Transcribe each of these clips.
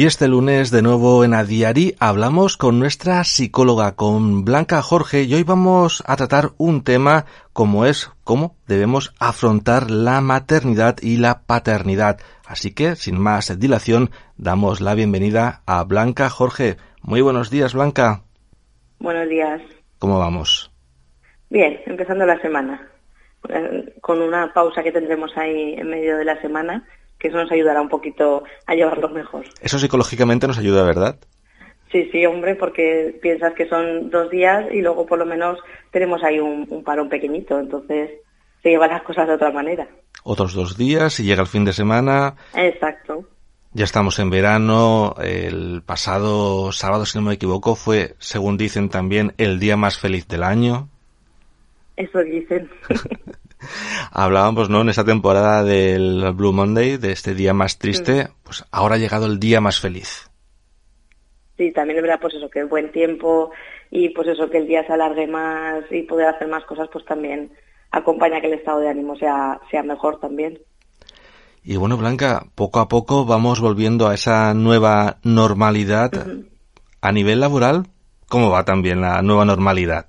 Y este lunes de nuevo en Adiari hablamos con nuestra psicóloga, con Blanca Jorge, y hoy vamos a tratar un tema como es cómo debemos afrontar la maternidad y la paternidad. Así que, sin más dilación, damos la bienvenida a Blanca Jorge. Muy buenos días, Blanca. Buenos días. ¿Cómo vamos? Bien, empezando la semana, eh, con una pausa que tendremos ahí en medio de la semana que eso nos ayudará un poquito a llevarlo mejor. Eso psicológicamente nos ayuda, ¿verdad? Sí, sí, hombre, porque piensas que son dos días y luego por lo menos tenemos ahí un, parón pequeñito, entonces se llevan las cosas de otra manera. Otros dos días y llega el fin de semana. Exacto. Ya estamos en verano. El pasado sábado, si no me equivoco, fue, según dicen también, el día más feliz del año. Eso dicen. Hablábamos, ¿no? En esta temporada del Blue Monday, de este día más triste, pues ahora ha llegado el día más feliz. Sí, también es verdad, pues eso, que el buen tiempo y pues eso, que el día se alargue más y poder hacer más cosas, pues también acompaña que el estado de ánimo sea, sea mejor también. Y bueno, Blanca, poco a poco vamos volviendo a esa nueva normalidad. A nivel laboral, ¿cómo va también la nueva normalidad?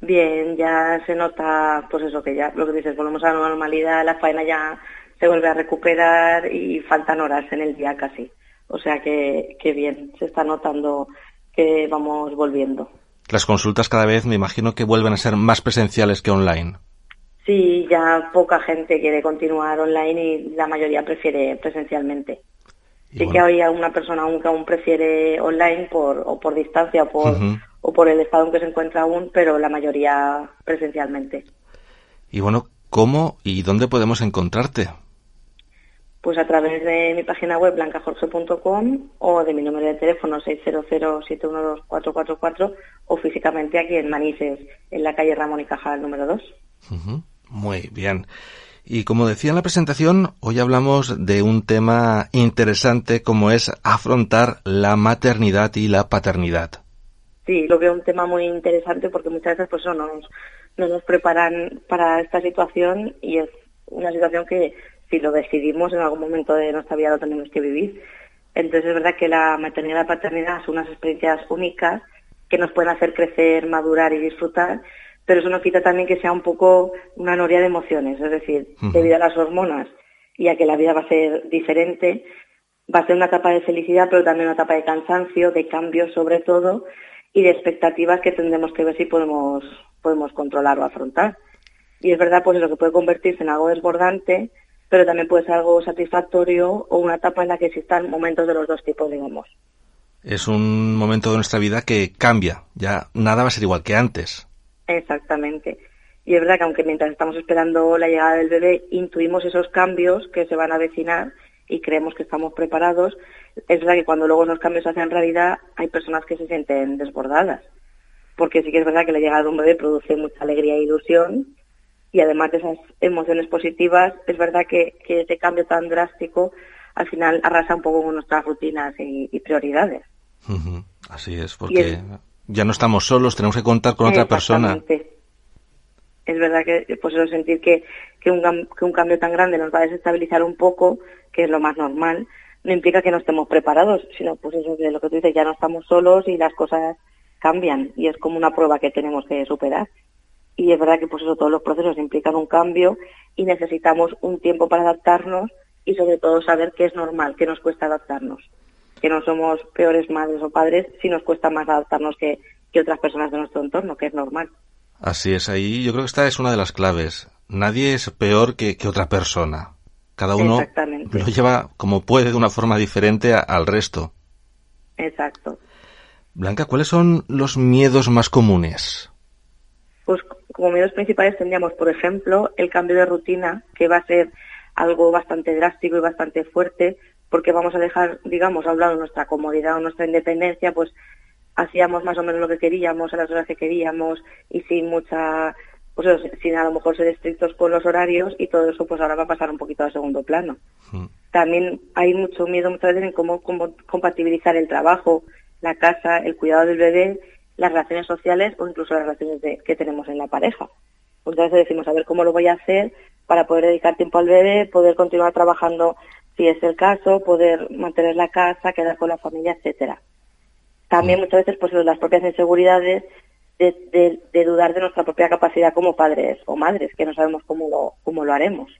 Bien, ya se nota, pues eso que ya, lo que dices, volvemos a la normalidad, la faena ya se vuelve a recuperar y faltan horas en el día casi. O sea que, que bien, se está notando que vamos volviendo. Las consultas cada vez me imagino que vuelven a ser más presenciales que online. Sí, ya poca gente quiere continuar online y la mayoría prefiere presencialmente. Sí que hay una persona aún que aún prefiere online por, o por distancia o por, o por el estado en que se encuentra aún, pero la mayoría presencialmente. Y bueno, ¿cómo y dónde podemos encontrarte? Pues a través de mi página web blancajorge.com o de mi número de teléfono 600-712-444 o físicamente aquí en Manises, en la calle Ramón y Cajal número 2. Muy bien. Y como decía en la presentación, hoy hablamos de un tema interesante como es afrontar la maternidad y la paternidad sí, lo veo un tema muy interesante porque muchas veces pues no nos, no nos preparan para esta situación y es una situación que si lo decidimos en algún momento de nuestra vida lo tenemos que vivir. Entonces es verdad que la maternidad y la paternidad son unas experiencias únicas que nos pueden hacer crecer, madurar y disfrutar, pero eso no quita también que sea un poco una noria de emociones, es decir, debido a las hormonas y a que la vida va a ser diferente, va a ser una etapa de felicidad, pero también una etapa de cansancio, de cambio sobre todo, y de expectativas que tendremos que ver si podemos, podemos controlar o afrontar. Y es verdad, pues lo que puede convertirse en algo desbordante, pero también puede ser algo satisfactorio o una etapa en la que existan momentos de los dos tipos, digamos. Es un momento de nuestra vida que cambia, ya nada va a ser igual que antes. Exactamente. Y es verdad que aunque mientras estamos esperando la llegada del bebé, intuimos esos cambios que se van a avecinar y creemos que estamos preparados, es verdad que cuando luego esos cambios se hacen realidad hay personas que se sienten desbordadas, porque sí que es verdad que la llegada de un bebé produce mucha alegría e ilusión y además de esas emociones positivas, es verdad que, ese cambio tan drástico al final arrasa un poco con nuestras rutinas y, prioridades. Así es, porque ya no estamos solos, tenemos que contar con otra persona. Es verdad que pues eso sentir que, que, un, que un cambio tan grande nos va a desestabilizar un poco, que es lo más normal, no implica que no estemos preparados, sino pues eso de lo que tú dices, ya no estamos solos y las cosas cambian y es como una prueba que tenemos que superar. Y es verdad que pues eso todos los procesos implican un cambio y necesitamos un tiempo para adaptarnos y sobre todo saber que es normal, que nos cuesta adaptarnos, que no somos peores madres o padres si nos cuesta más adaptarnos que, que otras personas de nuestro entorno, que es normal. Así es, ahí yo creo que esta es una de las claves. Nadie es peor que, que otra persona. Cada uno lo lleva como puede de una forma diferente al resto. Exacto. Blanca, ¿cuáles son los miedos más comunes? Pues como miedos principales tendríamos, por ejemplo, el cambio de rutina, que va a ser algo bastante drástico y bastante fuerte, porque vamos a dejar, digamos, a un lado nuestra comodidad o nuestra independencia, pues hacíamos más o menos lo que queríamos, a las horas que queríamos y sin mucha pues sin a lo mejor ser estrictos con los horarios y todo eso pues ahora va a pasar un poquito a segundo plano. Hmm. También hay mucho miedo muchas veces en cómo, compatibilizar el trabajo, la casa, el cuidado del bebé, las relaciones sociales o incluso las relaciones que tenemos en la pareja. Muchas veces decimos, a ver cómo lo voy a hacer para poder dedicar tiempo al bebé, poder continuar trabajando si es el caso, poder mantener la casa, quedar con la familia, etcétera. También mm. muchas veces pues las propias inseguridades de, de, dudar de nuestra propia capacidad como padres o madres, que no sabemos cómo lo, cómo lo haremos.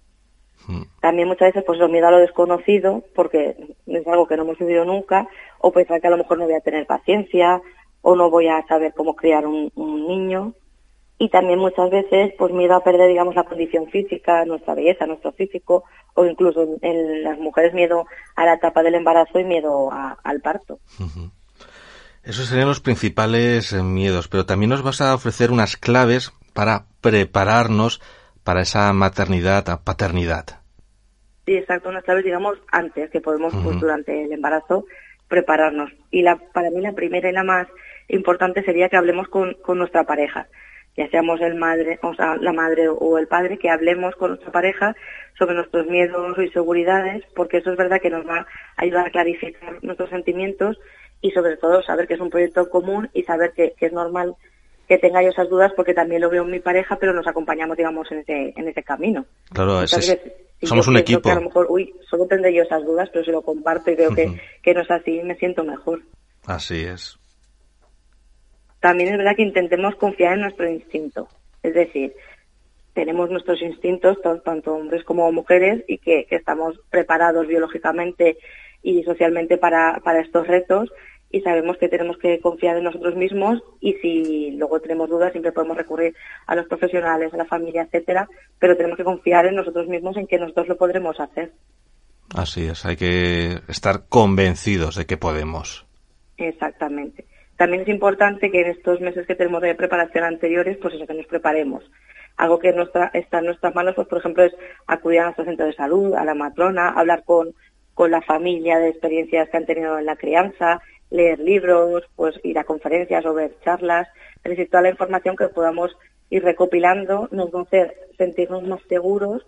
Mm. También muchas veces pues lo miedo a lo desconocido, porque es algo que no hemos vivido nunca, o pensar que a lo mejor no voy a tener paciencia, o no voy a saber cómo criar un, un niño. Y también muchas veces pues miedo a perder, digamos, la condición física, nuestra belleza, nuestro físico, o incluso en, las mujeres miedo a la etapa del embarazo y miedo al parto. Esos serían los principales eh, miedos, pero también nos vas a ofrecer unas claves para prepararnos para esa maternidad, paternidad. Sí, exacto, unas claves, digamos, antes, que podemos, pues, durante el embarazo, prepararnos. Y la, para mí la primera y la más importante sería que hablemos con, con nuestra pareja, ya seamos el madre, o sea, la madre o el padre, que hablemos con nuestra pareja sobre nuestros miedos o inseguridades, porque eso es verdad que nos va a ayudar a clarificar nuestros sentimientos y sobre todo saber que es un proyecto común y saber que, es normal que tenga yo esas dudas porque también lo veo en mi pareja, pero nos acompañamos, digamos, en ese, en ese camino. Claro, somos un equipo. a lo mejor, uy, solo tendré yo esas dudas, pero si lo comparto y veo que, que no es así, me siento mejor. Así es. También es verdad que intentemos confiar en nuestro instinto. Es decir, tenemos nuestros instintos, tanto hombres como mujeres, y que, que estamos preparados biológicamente y socialmente para, para estos retos y sabemos que tenemos que confiar en nosotros mismos y si luego tenemos dudas siempre podemos recurrir a los profesionales, a la familia, etcétera, pero tenemos que confiar en nosotros mismos en que nosotros lo podremos hacer. Así es, hay que estar convencidos de que podemos. Exactamente. También es importante que en estos meses que tenemos de preparación anteriores, pues eso, que nos preparemos. Algo que está en nuestras manos, pues por ejemplo, es acudir a nuestro centro de salud, a la matrona, hablar con, con la familia de experiencias que han tenido en la crianza, leer libros, pues ir a conferencias o ver charlas, es decir, toda la información que podamos ir recopilando nos va a hacer sentirnos más seguros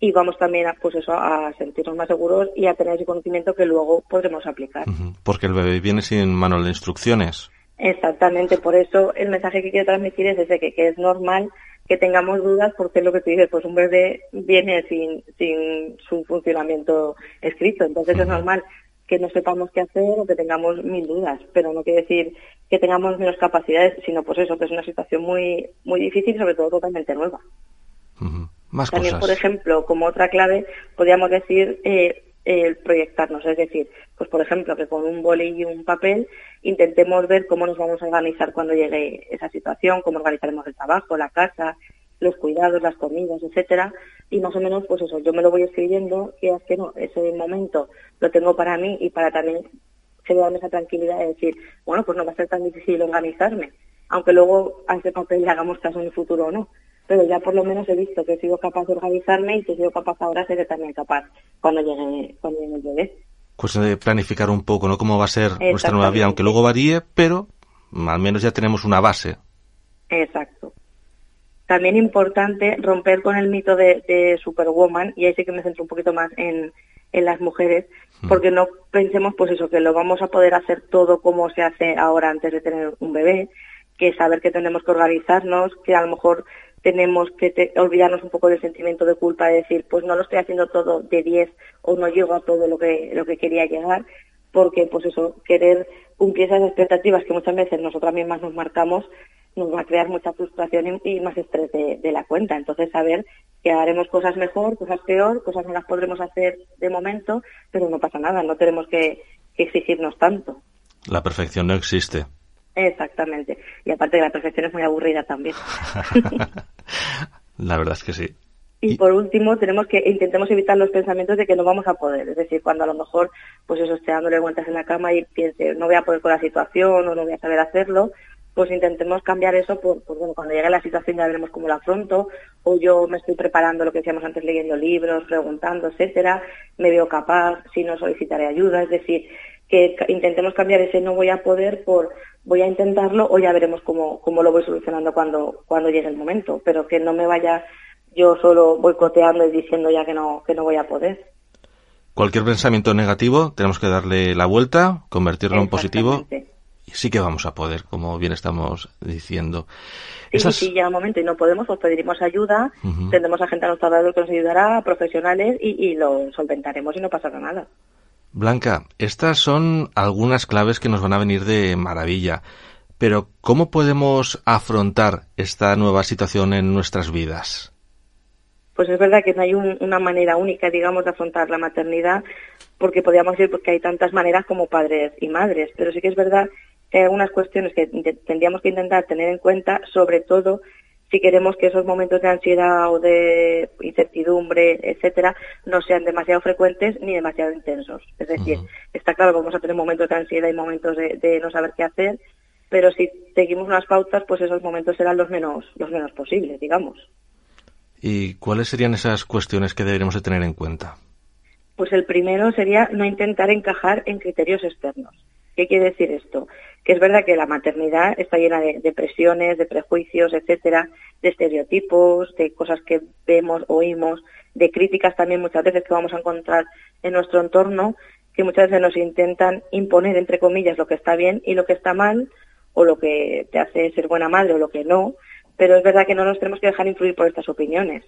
y vamos también a, pues eso, a sentirnos más seguros y a tener ese conocimiento que luego podremos aplicar. Porque el bebé viene sin manual de instrucciones. Exactamente, por eso el mensaje que quiero transmitir es ese que, que es normal que tengamos dudas porque es lo que tú dices, pues un bebé viene sin, sin su funcionamiento escrito, entonces es normal que no sepamos qué hacer o que tengamos mil dudas, pero no quiere decir que tengamos menos capacidades, sino pues eso, que es una situación muy, muy difícil sobre todo totalmente nueva. También, por ejemplo, como otra clave, podríamos decir eh, el proyectarnos, es decir, pues por ejemplo, que con un boli y un papel intentemos ver cómo nos vamos a organizar cuando llegue esa situación, cómo organizaremos el trabajo, la casa, los cuidados, las comidas, etcétera, y más o menos, pues eso, yo me lo voy escribiendo y es que no, ese momento lo tengo para mí y para también darme esa tranquilidad de decir, bueno, pues no va a ser tan difícil organizarme, aunque luego a ese papel le hagamos caso en el futuro o no. Pero ya por lo menos he visto que he sido capaz de organizarme y que he sido capaz ahora, seré también capaz cuando llegue, cuando llegue el bebé. Cuestión de planificar un poco, ¿no? Cómo va a ser nuestra nueva vida, aunque luego varíe, pero al menos ya tenemos una base. Exacto. También importante romper con el mito de, Superwoman, y ahí sí que me centro un poquito más en, en las mujeres, mm. porque no pensemos pues eso, que lo vamos a poder hacer todo como se hace ahora antes de tener un bebé, que saber que tenemos que organizarnos, que a lo mejor tenemos que olvidarnos un poco del sentimiento de culpa de decir, pues no lo estoy haciendo todo de 10 o no llego a todo lo que, lo que quería llegar, porque pues eso, querer cumplir esas expectativas que muchas veces nosotras mismas nos marcamos, nos va a crear mucha frustración y, más estrés de, la cuenta. Entonces, saber que haremos cosas mejor, cosas peor, cosas no las podremos hacer de momento, pero no pasa nada, no tenemos que, exigirnos tanto. La perfección no existe. Exactamente. Y aparte que la perfección es muy aburrida también. la verdad es que sí. Y, por último, tenemos que intentemos evitar los pensamientos de que no vamos a poder. Es decir, cuando a lo mejor, pues eso, esté dándole vueltas en la cama y piense, no voy a poder con la situación o no voy a saber hacerlo, pues intentemos cambiar eso por, bueno, cuando llegue la situación ya veremos cómo lo afronto, o yo me estoy preparando lo que decíamos antes, leyendo libros, preguntando, etcétera, me veo capaz, si no solicitaré ayuda, es decir, que intentemos cambiar ese no voy a poder por voy a intentarlo o ya veremos cómo, cómo lo voy solucionando cuando, cuando llegue el momento, pero que no me vaya yo solo boicoteando y diciendo ya que no, que no voy a poder. Cualquier pensamiento negativo tenemos que darle la vuelta, convertirlo en positivo sí que vamos a poder, como bien estamos diciendo. Sí, sí, sí, llega un momento y no podemos, pues pediremos ayuda, tendremos a gente a nuestro lado que nos ayudará, profesionales, y, y lo solventaremos y no pasará nada. Blanca, estas son algunas claves que nos van a venir de maravilla, pero ¿cómo podemos afrontar esta nueva situación en nuestras vidas? Pues es verdad que no hay una manera única, digamos, de afrontar la maternidad, porque podríamos decir que hay tantas maneras como padres y madres, pero sí que es verdad que hay algunas cuestiones que tendríamos que intentar tener en cuenta, sobre todo si queremos que esos momentos de ansiedad o de incertidumbre, etcétera, no sean demasiado frecuentes ni demasiado intensos. Es decir, está claro que vamos a tener momentos de ansiedad y momentos de, no saber qué hacer, pero si seguimos unas pautas, pues esos momentos serán los menos, los menos posibles, digamos. ¿Y cuáles serían esas cuestiones que deberíamos de tener en cuenta? Pues el primero sería no intentar encajar en criterios externos. ¿Qué quiere decir esto? Que es verdad que la maternidad está llena de, presiones, de prejuicios, etcétera, de estereotipos, de cosas que vemos, oímos, de críticas también muchas veces que vamos a encontrar en nuestro entorno, que muchas veces nos intentan imponer, entre comillas, lo que está bien y lo que está mal, o lo que te hace ser buena madre o lo que no, pero es verdad que no nos tenemos que dejar influir por estas opiniones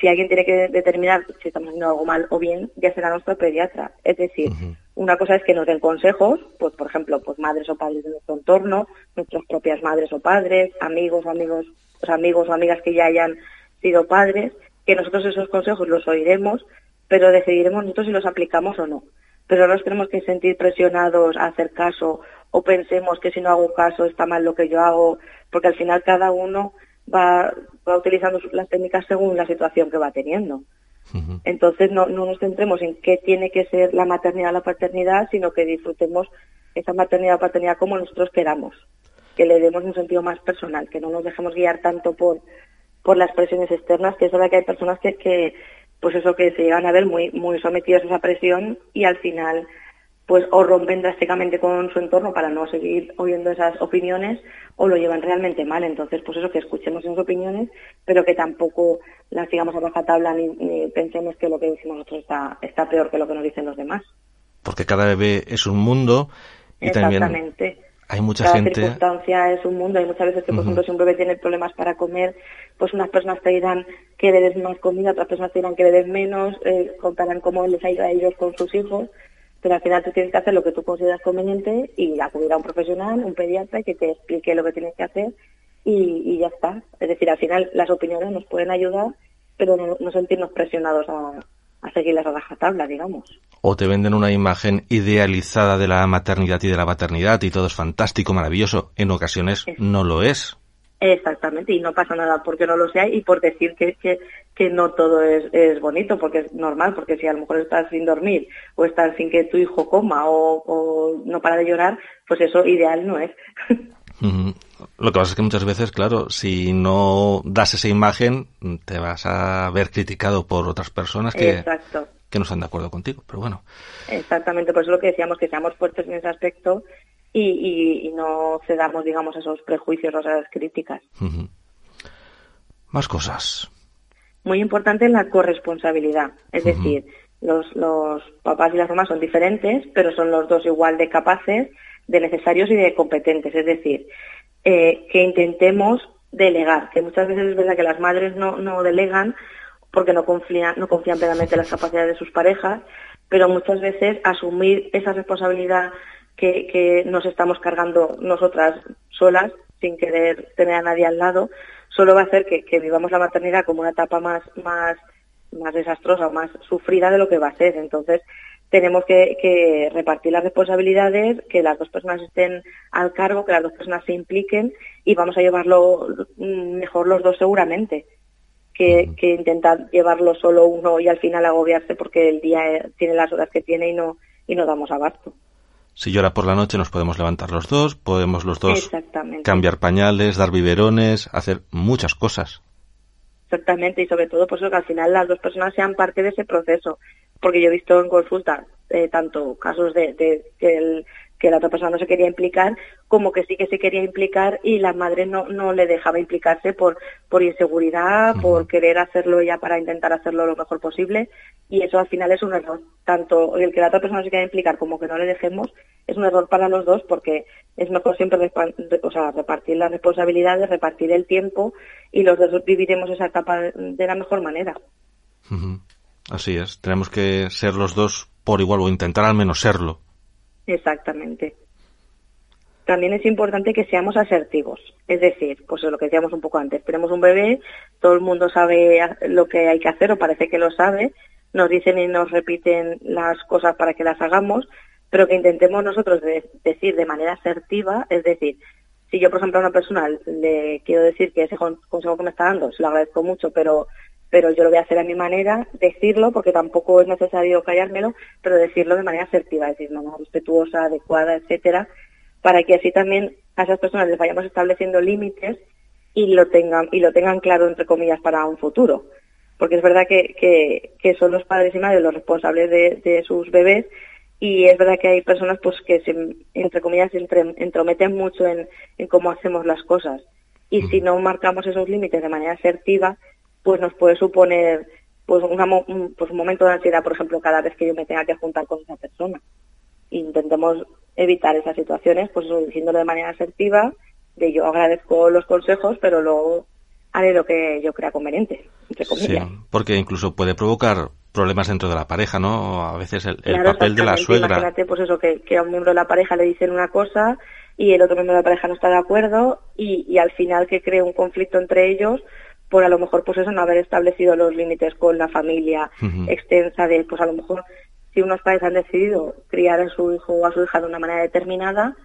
si alguien tiene que determinar si estamos haciendo algo mal o bien, ya será nuestro pediatra. Es decir, una cosa es que nos den consejos, pues por ejemplo, pues madres o padres de nuestro entorno, nuestras propias madres o padres, amigos o amigos, pues, amigos o amigas que ya hayan sido padres, que nosotros esos consejos los oiremos, pero decidiremos nosotros si los aplicamos o no. Pero no nos tenemos que sentir presionados a hacer caso o pensemos que si no hago caso está mal lo que yo hago, porque al final cada uno va, va utilizando las técnicas según la situación que va teniendo. Entonces no, no nos centremos en qué tiene que ser la maternidad o la paternidad, sino que disfrutemos esa maternidad o paternidad como nosotros queramos, que le demos un sentido más personal, que no nos dejemos guiar tanto por, por las presiones externas, que es verdad que hay personas que, que pues eso que se llegan a ver muy, muy sometidos a esa presión y al final pues o rompen drásticamente con su entorno para no seguir oyendo esas opiniones o lo llevan realmente mal. Entonces, pues eso, que escuchemos esas opiniones, pero que tampoco las sigamos a baja tabla ni, pensemos que lo que decimos nosotros está, está peor que lo que nos dicen los demás. Porque cada bebé es un mundo y también hay mucha cada gente... circunstancia es un mundo. Hay muchas veces que, por ejemplo, si un bebé tiene problemas para comer, pues unas personas te dirán que le des más comida, otras personas te dirán que le des menos, eh, contarán cómo les ha ido a ellos con sus hijos pero al final tú tienes que hacer lo que tú consideras conveniente y acudir a un profesional, un pediatra, que te explique lo que tienes que hacer y, ya está. Es decir, al final las opiniones nos pueden ayudar, pero no, sentirnos presionados a, a seguir las tabla, digamos. O te venden una imagen idealizada de la maternidad y de la paternidad y todo es fantástico, maravilloso. En ocasiones no lo es. Exactamente, y no pasa nada porque no lo sea y por decir que, que, que no todo es, es, bonito, porque es normal, porque si a lo mejor estás sin dormir o estás sin que tu hijo coma o, no para de llorar, pues eso ideal no es. Lo que pasa es que muchas veces, claro, si no das esa imagen, te vas a ver criticado por otras personas que, que no están de acuerdo contigo, pero bueno. Exactamente, por eso lo que decíamos, que seamos fuertes en ese aspecto y, no cedamos, digamos, a esos prejuicios o a esas críticas. Más cosas. Muy importante la corresponsabilidad, es decir, los, los papás y las mamás son diferentes, pero son los dos igual de capaces, de necesarios y de competentes. Es decir, eh, que intentemos delegar, que muchas veces es verdad que las madres no, no delegan porque no confían, no confían plenamente en las capacidades de sus parejas, pero muchas veces asumir esa responsabilidad que, nos estamos cargando nosotras solas, sin querer tener a nadie al lado, solo va a hacer que, vivamos la maternidad como una etapa más, más, más desastrosa o más sufrida de lo que va a ser. Entonces, tenemos que, repartir las responsabilidades, que las dos personas estén al cargo, que las dos personas se impliquen y vamos a llevarlo mejor los dos seguramente. Que, que intentar llevarlo solo uno y al final agobiarse porque el día tiene las horas que tiene y no, y no damos abasto. Si llora por la noche nos podemos levantar los dos, podemos los dos cambiar pañales, dar biberones, hacer muchas cosas. Exactamente, y sobre todo pues que al final las dos personas sean parte de ese proceso, porque yo he visto en consulta eh, tanto casos de, que que la otra persona no se quería implicar, como que sí que se quería implicar y la madre no, no le dejaba implicarse por, por inseguridad, por querer hacerlo ella para intentar hacerlo lo mejor posible y eso al final es un error. Tanto el que la otra persona se quiera implicar como que no le dejemos es un error para los dos porque es mejor siempre o sea, repartir las responsabilidades, repartir el tiempo y los dos viviremos esa etapa de la mejor manera. Así es, tenemos que ser los dos por igual o intentar al menos serlo. Exactamente. También es importante que seamos asertivos, es decir, pues es lo que decíamos un poco antes, tenemos un bebé, todo el mundo sabe lo que hay que hacer o parece que lo sabe, nos dicen y nos repiten las cosas para que las hagamos, pero que intentemos nosotros decir de manera asertiva, es decir, si yo, por ejemplo, a una persona le quiero decir que ese consejo que me está dando, se lo agradezco mucho, pero pero yo lo voy a hacer a mi manera, decirlo, porque tampoco es necesario callármelo, pero decirlo de manera asertiva, decir, no, respetuosa, adecuada, etcétera, para que así también a esas personas les vayamos estableciendo límites y lo tengan, y lo tengan claro, entre comillas, para un futuro. Porque es verdad que, que, que son los padres y madres los responsables de, de, sus bebés y es verdad que hay personas pues que se, entre comillas, entre, entrometen mucho en, en cómo hacemos las cosas. Y si no marcamos esos límites de manera asertiva, pues nos puede suponer pues, un, pues un momento de ansiedad, por ejemplo, cada vez que yo me tenga que juntar con esa persona. Intentemos evitar esas situaciones, pues diciéndolo de manera asertiva, de yo agradezco los consejos, pero luego haré lo que yo crea conveniente, entre comillas. Sí, porque incluso puede provocar problemas dentro de la pareja, ¿no? A veces el, papel de la suegra. Imagínate, pues eso, que, que, a un miembro de la pareja le dicen una cosa y el otro miembro de la pareja no está de acuerdo y, y al final que cree un conflicto entre ellos por a lo mejor pues eso no haber establecido los límites con la familia extensa de pues a lo mejor si unos padres han decidido criar a su hijo o a su hija de una manera determinada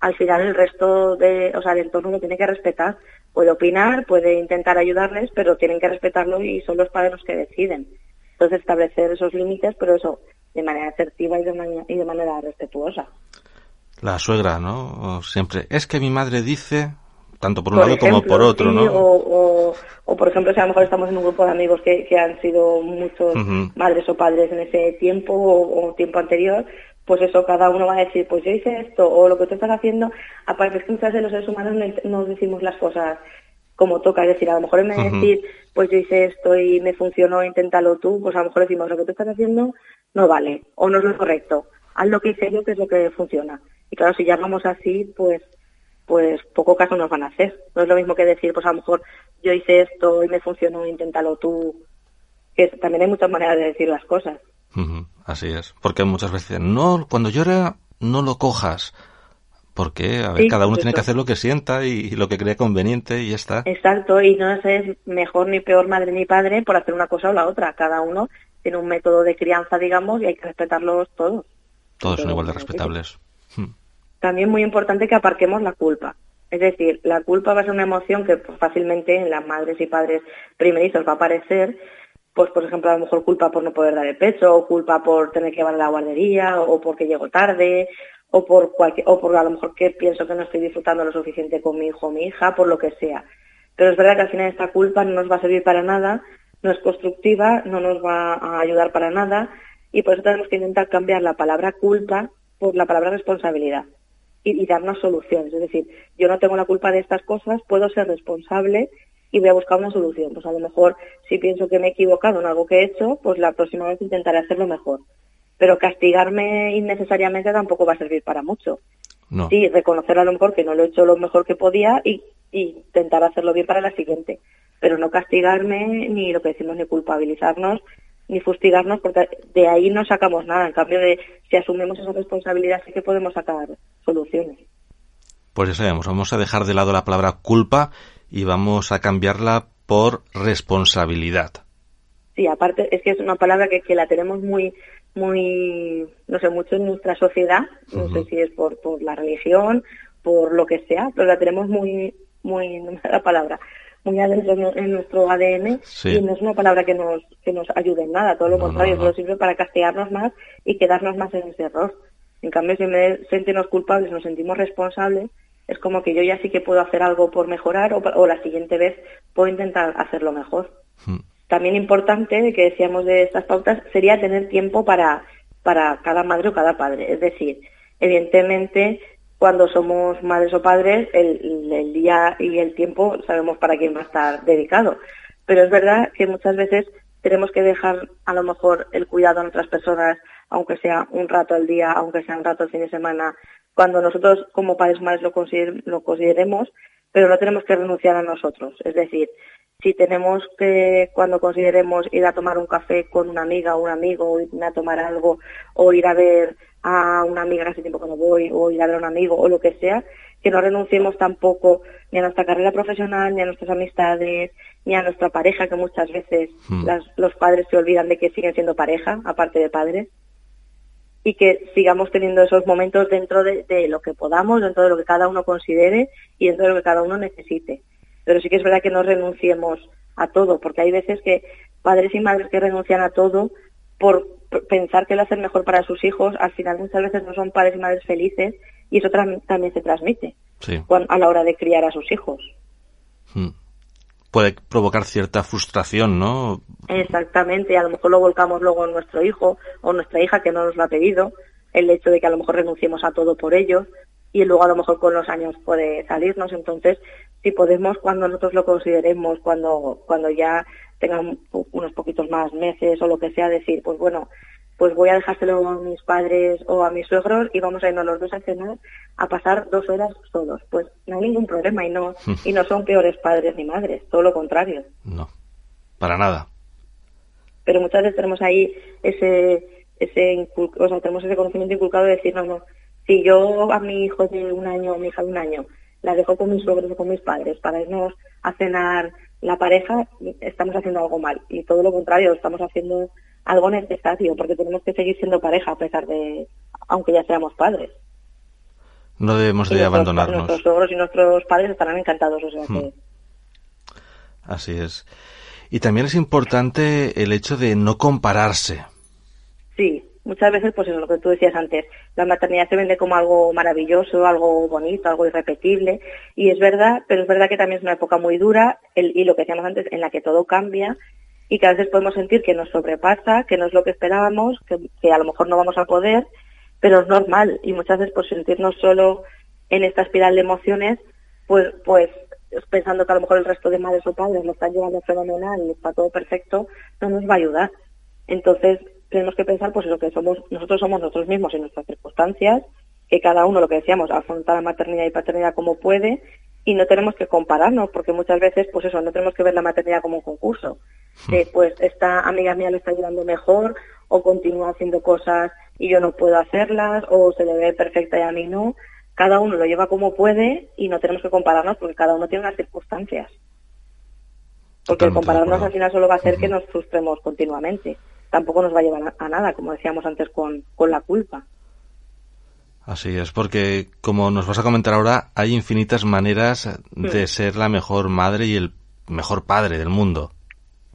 al final el resto de o sea el entorno lo tiene que respetar. Puede opinar puede intentar ayudarles pero tienen que respetarlo y son los padres los que deciden. Entonces establecer esos límites pero eso de manera asertiva y de, y de manera respetuosa. La suegra, ¿no? Siempre, es que mi madre dice, tanto por un lado como por otro, ¿no? O, o, por ejemplo, si a lo mejor estamos en un grupo de amigos que, que han sido muchos madres o padres en ese tiempo o, tiempo anterior, pues eso, cada uno va a decir, pues yo hice esto, o lo que tú estás haciendo, aparte es que muchas veces los seres humanos no, decimos las cosas como toca, es decir, a lo mejor en vez de decir, pues yo hice esto y me funcionó, inténtalo tú, pues a lo mejor decimos, lo que tú estás haciendo no vale, o no es lo correcto, haz lo que hice yo, que es lo que funciona. Y claro, si ya vamos así, pues pues poco caso nos van a hacer. No es lo mismo que decir, pues a lo mejor yo hice esto y me funcionó, inténtalo tú. Que también hay muchas maneras de decir las cosas. Así es, porque muchas veces, no, cuando llora, no lo cojas. Porque, a ver, cada uno tiene que hacer lo que sienta y, lo que crea conveniente y ya está. Exacto, y no es mejor ni peor madre ni padre por hacer una cosa o la otra. Cada uno tiene un método de crianza, digamos, y hay que respetarlos todos. Todos son igual de respetables. Hmm también muy importante que aparquemos la culpa. Es decir, la culpa va a ser una emoción que fácilmente en las madres y padres primerizos va a aparecer, pues por ejemplo a lo mejor culpa por no poder dar el pecho, o culpa por tener que llevar a la guardería, o porque llego tarde, o por cualquier, o por a lo mejor que pienso que no estoy disfrutando lo suficiente con mi hijo o mi hija, por lo que sea. Pero es verdad que al final esta culpa no nos va a servir para nada, no es constructiva, no nos va a ayudar para nada, y por eso tenemos que intentar cambiar la palabra culpa por la palabra responsabilidad y, darnos soluciones. Es decir, yo no tengo la culpa de estas cosas, puedo ser responsable y voy a buscar una solución. Pues a lo mejor si pienso que me he equivocado en algo que he hecho, pues la próxima vez intentaré hacerlo mejor. Pero castigarme innecesariamente tampoco va a servir para mucho. No. Sí, reconocer a lo mejor que no lo he hecho lo mejor que podía y, y intentar hacerlo bien para la siguiente. Pero no castigarme ni lo que decimos ni culpabilizarnos ni fustigarnos, porque de ahí no sacamos nada. En cambio, de si asumimos esa responsabilidad, sí que podemos sacar soluciones. Pues ya sabemos, vamos a dejar de lado la palabra culpa y vamos a cambiarla por responsabilidad. Sí, aparte es que es una palabra que, que la tenemos muy, muy, no sé, mucho en nuestra sociedad, no sé si es por, por la religión, por lo que sea, pero la tenemos muy, muy, no me da la palabra, muy adentro en nuestro ADN y no es una palabra que nos, que nos ayude en nada, todo lo contrario, solo sirve para castigarnos más y quedarnos más en ese error. En cambio, si en vez de sentirnos culpables nos sentimos responsables, es como que yo ya sí que puedo hacer algo por mejorar o, la siguiente vez puedo intentar hacerlo mejor. Hmm. También importante, que decíamos de estas pautas, sería tener tiempo para, para cada madre o cada padre. Es decir, Evidentemente, cuando somos madres o padres, el, el, día y el tiempo sabemos para quién va a estar dedicado. Pero es verdad que muchas veces tenemos que dejar a lo mejor el cuidado a otras personas, aunque sea un rato al día, aunque sea un rato el fin de semana, cuando nosotros como padres madres lo, lo consideremos, pero no tenemos que renunciar a nosotros. Es decir, si tenemos que, cuando consideremos ir a tomar un café con una amiga o un amigo, o ir a tomar algo, o ir a ver a una amiga hace tiempo que no voy, o ir a ver a un amigo, o lo que sea, que no renunciemos tampoco ni a nuestra carrera profesional, ni a nuestras amistades, ni a nuestra pareja, que muchas veces hmm. los padres se olvidan de que siguen siendo pareja, aparte de padres, y que sigamos teniendo esos momentos dentro de, de lo que podamos, dentro de lo que cada uno considere y dentro de lo que cada uno necesite. Pero sí que es verdad que no renunciemos a todo, porque hay veces que padres y madres que renuncian a todo por pensar que lo hacen mejor para sus hijos, al final muchas veces no son padres y madres felices y eso también se transmite a la hora de criar a sus hijos. Hmm. Puede provocar cierta frustración, ¿no? Exactamente, a lo mejor lo volcamos luego en nuestro hijo o nuestra hija que no nos lo ha pedido, el hecho de que a lo mejor renunciemos a todo por ellos y luego a lo mejor con los años puede salirnos. Entonces, si podemos, cuando nosotros lo consideremos, cuando, cuando ya tengan unos poquitos más meses o lo que sea, decir, pues bueno, pues voy a dejárselo a mis padres o a mis suegros y vamos a irnos los dos a cenar a pasar dos horas solos. Pues no hay ningún problema y no, y no son peores padres ni madres, todo lo contrario. No, para nada. Pero muchas veces tenemos ahí ese, ese, o sea, tenemos ese conocimiento inculcado de decir, no, no, si yo a mi hijo de un año o mi hija de un año la dejo con mis suegros o con mis padres para irnos a cenar la pareja, estamos haciendo algo mal. Y todo lo contrario, estamos haciendo algo necesario, porque tenemos que seguir siendo pareja a pesar de, aunque ya seamos padres. No debemos de abandonarnos. Nuestros suegros y nuestros padres estarán encantados, o sea que... Hmm. Así es. Y también es importante el hecho de no compararse. Sí, muchas veces, pues eso, lo que tú decías antes, la maternidad se vende como algo maravilloso, algo bonito, algo irrepetible, y es verdad, pero es verdad que también es una época muy dura, el, y lo que decíamos antes, en la que todo cambia, y que a veces podemos sentir que nos sobrepasa, que no es lo que esperábamos, que, a lo mejor no vamos a poder, pero es normal, y muchas veces pues sentirnos solo en esta espiral de emociones, pues, pues pensando que a lo mejor el resto de madres o padres lo están llevando fenomenal y está todo perfecto, no nos va a ayudar. Entonces, tenemos que pensar pues eso que somos nosotros somos nosotros mismos en nuestras circunstancias que cada uno lo que decíamos afronta la maternidad y paternidad como puede y no tenemos que compararnos porque muchas veces pues eso no tenemos que ver la maternidad como un concurso que hmm. pues esta amiga mía le está ayudando mejor o continúa haciendo cosas y yo no puedo hacerlas o se le ve perfecta y a mí no. Cada uno lo lleva como puede y no tenemos que compararnos porque cada uno tiene unas circunstancias. Porque compararnos al final solo va a hacer que nos frustremos continuamente tampoco nos va a llevar a, nada, como decíamos antes con, con la culpa. Así es, porque como nos vas a comentar ahora, hay infinitas maneras de hmm. ser la mejor madre y el mejor padre del mundo.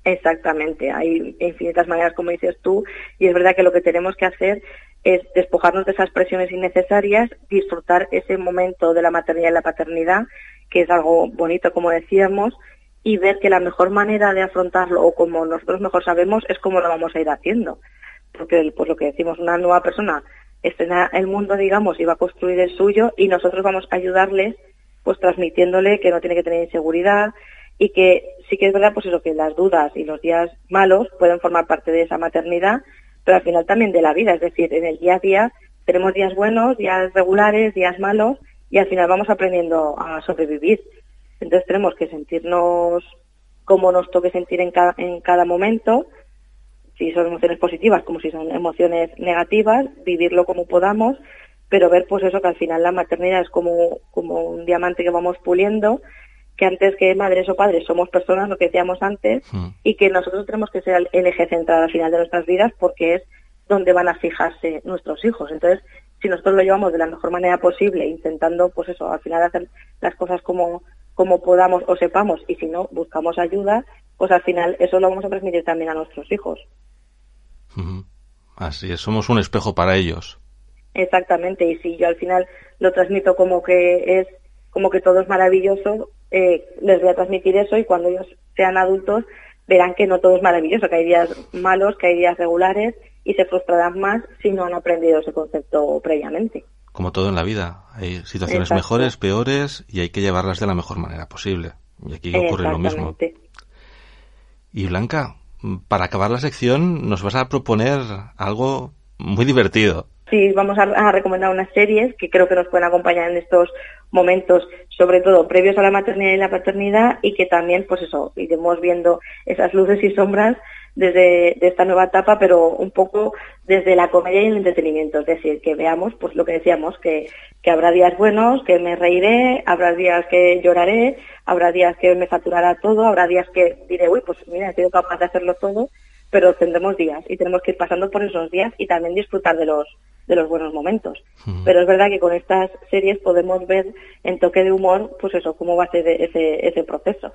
Exactamente, hay infinitas maneras, como dices tú, y es verdad que lo que tenemos que hacer es despojarnos de esas presiones innecesarias, disfrutar ese momento de la maternidad y la paternidad, que es algo bonito, como decíamos, y ver que la mejor manera de afrontarlo o como nosotros mejor sabemos es cómo lo vamos a ir haciendo. Porque pues lo que decimos, una nueva persona estrena el mundo, digamos, y va a construir el suyo y nosotros vamos a ayudarles pues transmitiéndole que no tiene que tener inseguridad y que sí que es verdad pues eso que las dudas y los días malos pueden formar parte de esa maternidad, pero al final también de la vida, es decir, en el día a día tenemos días buenos, días regulares, días malos y al final vamos aprendiendo a sobrevivir. Entonces tenemos que sentirnos como nos toque sentir en cada, en cada momento, si son emociones positivas como si son emociones negativas, vivirlo como podamos, pero ver pues eso que al final la maternidad es como, como un diamante que vamos puliendo, que antes que madres o padres somos personas, lo que decíamos antes, hmm. y que nosotros tenemos que ser el eje central al final de nuestras vidas porque es donde van a fijarse nuestros hijos. Entonces, si nosotros lo llevamos de la mejor manera posible, intentando, pues eso, al final hacer las cosas como como podamos o sepamos y si no buscamos ayuda, pues al final eso lo vamos a transmitir también a nuestros hijos. Así es, somos un espejo para ellos. Exactamente, y si yo al final lo transmito como que es como que todo es maravilloso, eh, les voy a transmitir eso y cuando ellos sean adultos verán que no todo es maravilloso, que hay días malos, que hay días regulares y se frustrarán más si no han aprendido ese concepto previamente. Como todo en la vida. Hay situaciones mejores, peores y hay que llevarlas de la mejor manera posible. Y aquí ocurre lo mismo. Y Blanca, para acabar la sección nos vas a proponer algo muy divertido. Sí, vamos a, recomendar unas series que creo que nos pueden acompañar en estos momentos, sobre todo previos a la maternidad y la paternidad, y que también, pues eso, iremos viendo esas luces y sombras desde de esta nueva etapa, pero un poco desde la comedia y el entretenimiento. Es decir, que veamos, pues lo que decíamos, que, que habrá días buenos, que me reiré, habrá días que lloraré, habrá días que me saturará todo, habrá días que diré, uy, pues mira, he sido capaz de hacerlo todo, pero tendremos días y tenemos que ir pasando por esos días y también disfrutar de los de los buenos momentos. Pero es verdad que con estas series podemos ver en toque de humor, pues eso, cómo va a ser ese, ese proceso.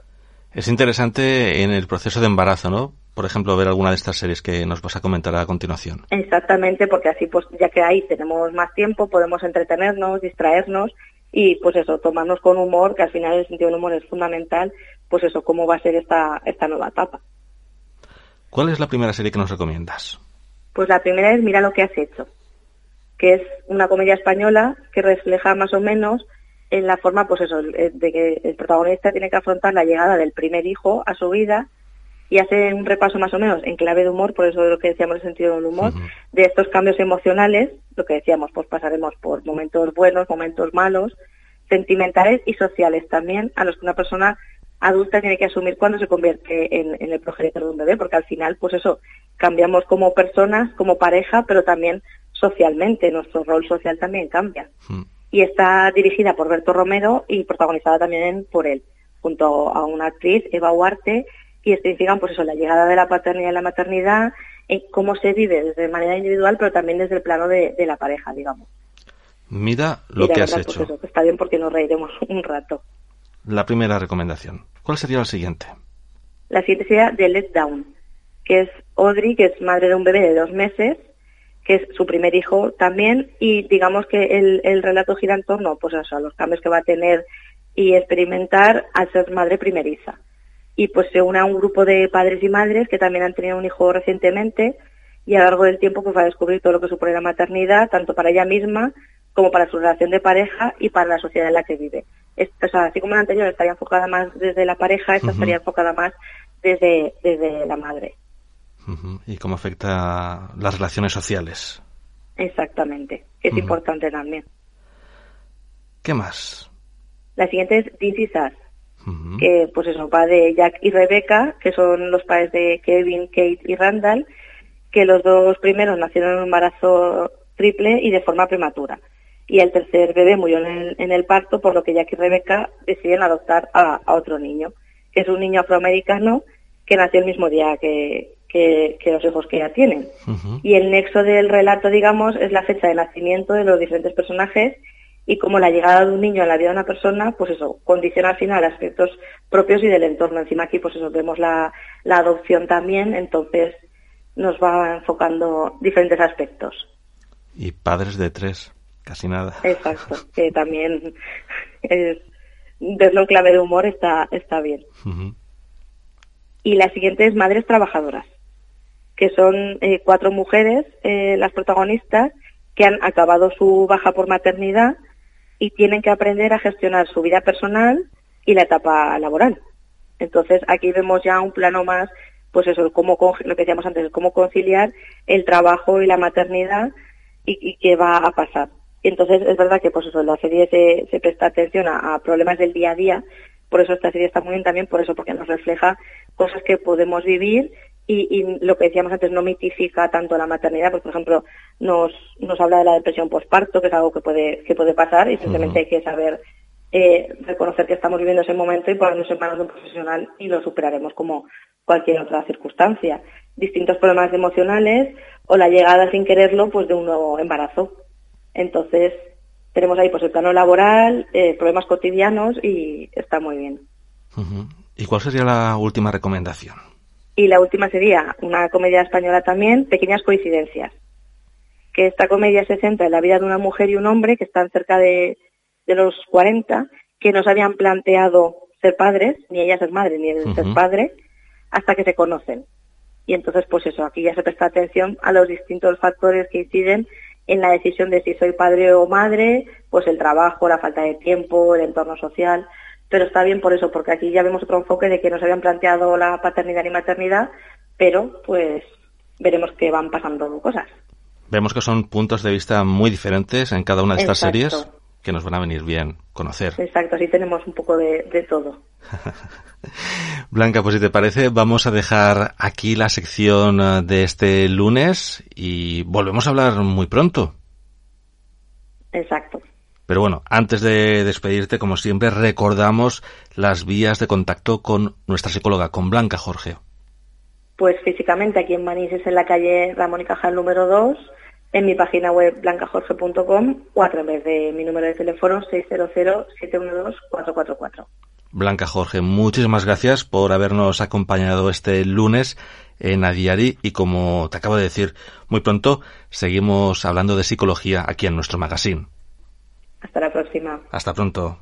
Es interesante en el proceso de embarazo, ¿no? por ejemplo, ver alguna de estas series que nos vas a comentar a continuación. Exactamente, porque así, pues, ya que ahí tenemos más tiempo, podemos entretenernos, distraernos y, pues eso, tomarnos con humor, que al final el sentido del humor es fundamental, pues eso, cómo va a ser esta, esta nueva etapa. ¿Cuál es la primera serie que nos recomiendas? Pues la primera es Mira lo que has hecho, que es una comedia española que refleja más o menos en la forma, pues eso, de que el protagonista tiene que afrontar la llegada del primer hijo a su vida y hace un repaso más o menos en clave de humor, por eso lo que decíamos el sentido del humor, de estos cambios emocionales, lo que decíamos, pues pasaremos por momentos buenos, momentos malos, sentimentales y sociales también, a los que una persona adulta tiene que asumir cuando se convierte en, el progenitor de un bebé, porque al final, pues eso, cambiamos como personas, como pareja, pero también socialmente, nuestro rol social también cambia. Y está dirigida por Berto Romero y protagonizada también por él, junto a una actriz, Eva Huarte, y especifican pues eso, la llegada de la paternidad y la maternidad, en cómo se vive desde manera individual, pero también desde el plano de, la pareja, digamos. Mira lo que has hecho. está bien porque nos reiremos un rato. La primera recomendación. ¿Cuál sería la siguiente? La siguiente sería The Let Down, que es Audrey, que es madre de un bebé de dos meses, que es su primer hijo también, y digamos que el, el relato gira en torno pues, a los cambios que va a tener y experimentar al ser madre primeriza y pues se une a un grupo de padres y madres que también han tenido un hijo recientemente y a lo largo del tiempo pues va a descubrir todo lo que supone la maternidad, tanto para ella misma como para su relación de pareja y para la sociedad en la que vive. o sea, así como la anterior estaría enfocada más desde la pareja, esta estaría enfocada más desde, desde la madre. ¿Y cómo afecta las relaciones sociales? Exactamente, es importante también. ¿Qué más? La siguiente es This Is que pues eso va de Jack y Rebecca, que son los padres de Kevin, Kate y Randall, que los dos primeros nacieron en un embarazo triple y de forma prematura. Y el tercer bebé murió en el, parto, por lo que Jack y Rebecca deciden adoptar a, otro niño, que es un niño afroamericano que nació el mismo día que, que, los hijos que ya tienen. Y el nexo del relato, digamos, es la fecha de nacimiento de los diferentes personajes y como la llegada de un niño a la vida de una persona, pues eso, condiciona al final aspectos propios y del entorno. Encima aquí, pues eso, vemos la, adopción también, entonces nos va enfocando diferentes aspectos. Y padres de tres, casi nada. Exacto, que también es, verlo en clave de humor está, está bien. Y la siguiente es Madres Trabajadoras, que son eh, cuatro mujeres, eh, las protagonistas, que han acabado su baja por maternidad y tienen que aprender a gestionar su vida personal y la etapa laboral. Entonces aquí vemos ya un plano más, pues eso, cómo, lo que decíamos antes, cómo conciliar el trabajo y la maternidad y, qué va a pasar. entonces es verdad que pues eso, la serie se, presta atención a, problemas del día a día, por eso esta serie está muy bien también, por eso, porque nos refleja cosas que podemos vivir y, lo que decíamos antes no mitifica tanto la maternidad, porque por ejemplo nos, nos habla de la depresión postparto, que es algo que puede, que puede pasar y simplemente hay que saber eh, reconocer que estamos viviendo ese momento y ponernos en manos de un profesional y lo superaremos como cualquier otra circunstancia. Distintos problemas emocionales o la llegada sin quererlo pues de un nuevo embarazo. Entonces tenemos ahí pues el plano laboral, eh, problemas cotidianos y está muy bien. ¿Y cuál sería la última recomendación? Y la última sería una comedia española también, Pequeñas Coincidencias, que esta comedia se centra en la vida de una mujer y un hombre que están cerca de, los 40, que no se habían planteado ser padres, ni ella ser madre, ni él ser padre, hasta que se conocen. Y entonces, pues eso, aquí ya se presta atención a los distintos factores que inciden en la decisión de si soy padre o madre, pues el trabajo, la falta de tiempo, el entorno social. Pero está bien por eso, porque aquí ya vemos otro enfoque de que nos habían planteado la paternidad y maternidad, pero pues veremos que van pasando cosas. Vemos que son puntos de vista muy diferentes en cada una de estas series que nos van a venir bien conocer. Exacto, así tenemos un poco de, de todo. Blanca, pues si te parece, vamos a dejar aquí la sección eh, de este lunes y volvemos a hablar muy pronto. Exacto. Pero bueno, antes de despedirte, como siempre, recordamos las vías de contacto con nuestra psicóloga, con Blanca Jorge. Pues físicamente aquí en Manises, en la calle Ramón y Cajal número 2, en mi página web blancajorge.com o a través de mi número de teléfono 600-712-444. Blanca Jorge, muchísimas gracias por habernos acompañado este lunes en Adiari y como te acabo de decir, muy pronto seguimos hablando de psicología aquí en nuestro magazine. Hasta la próxima. Hasta pronto.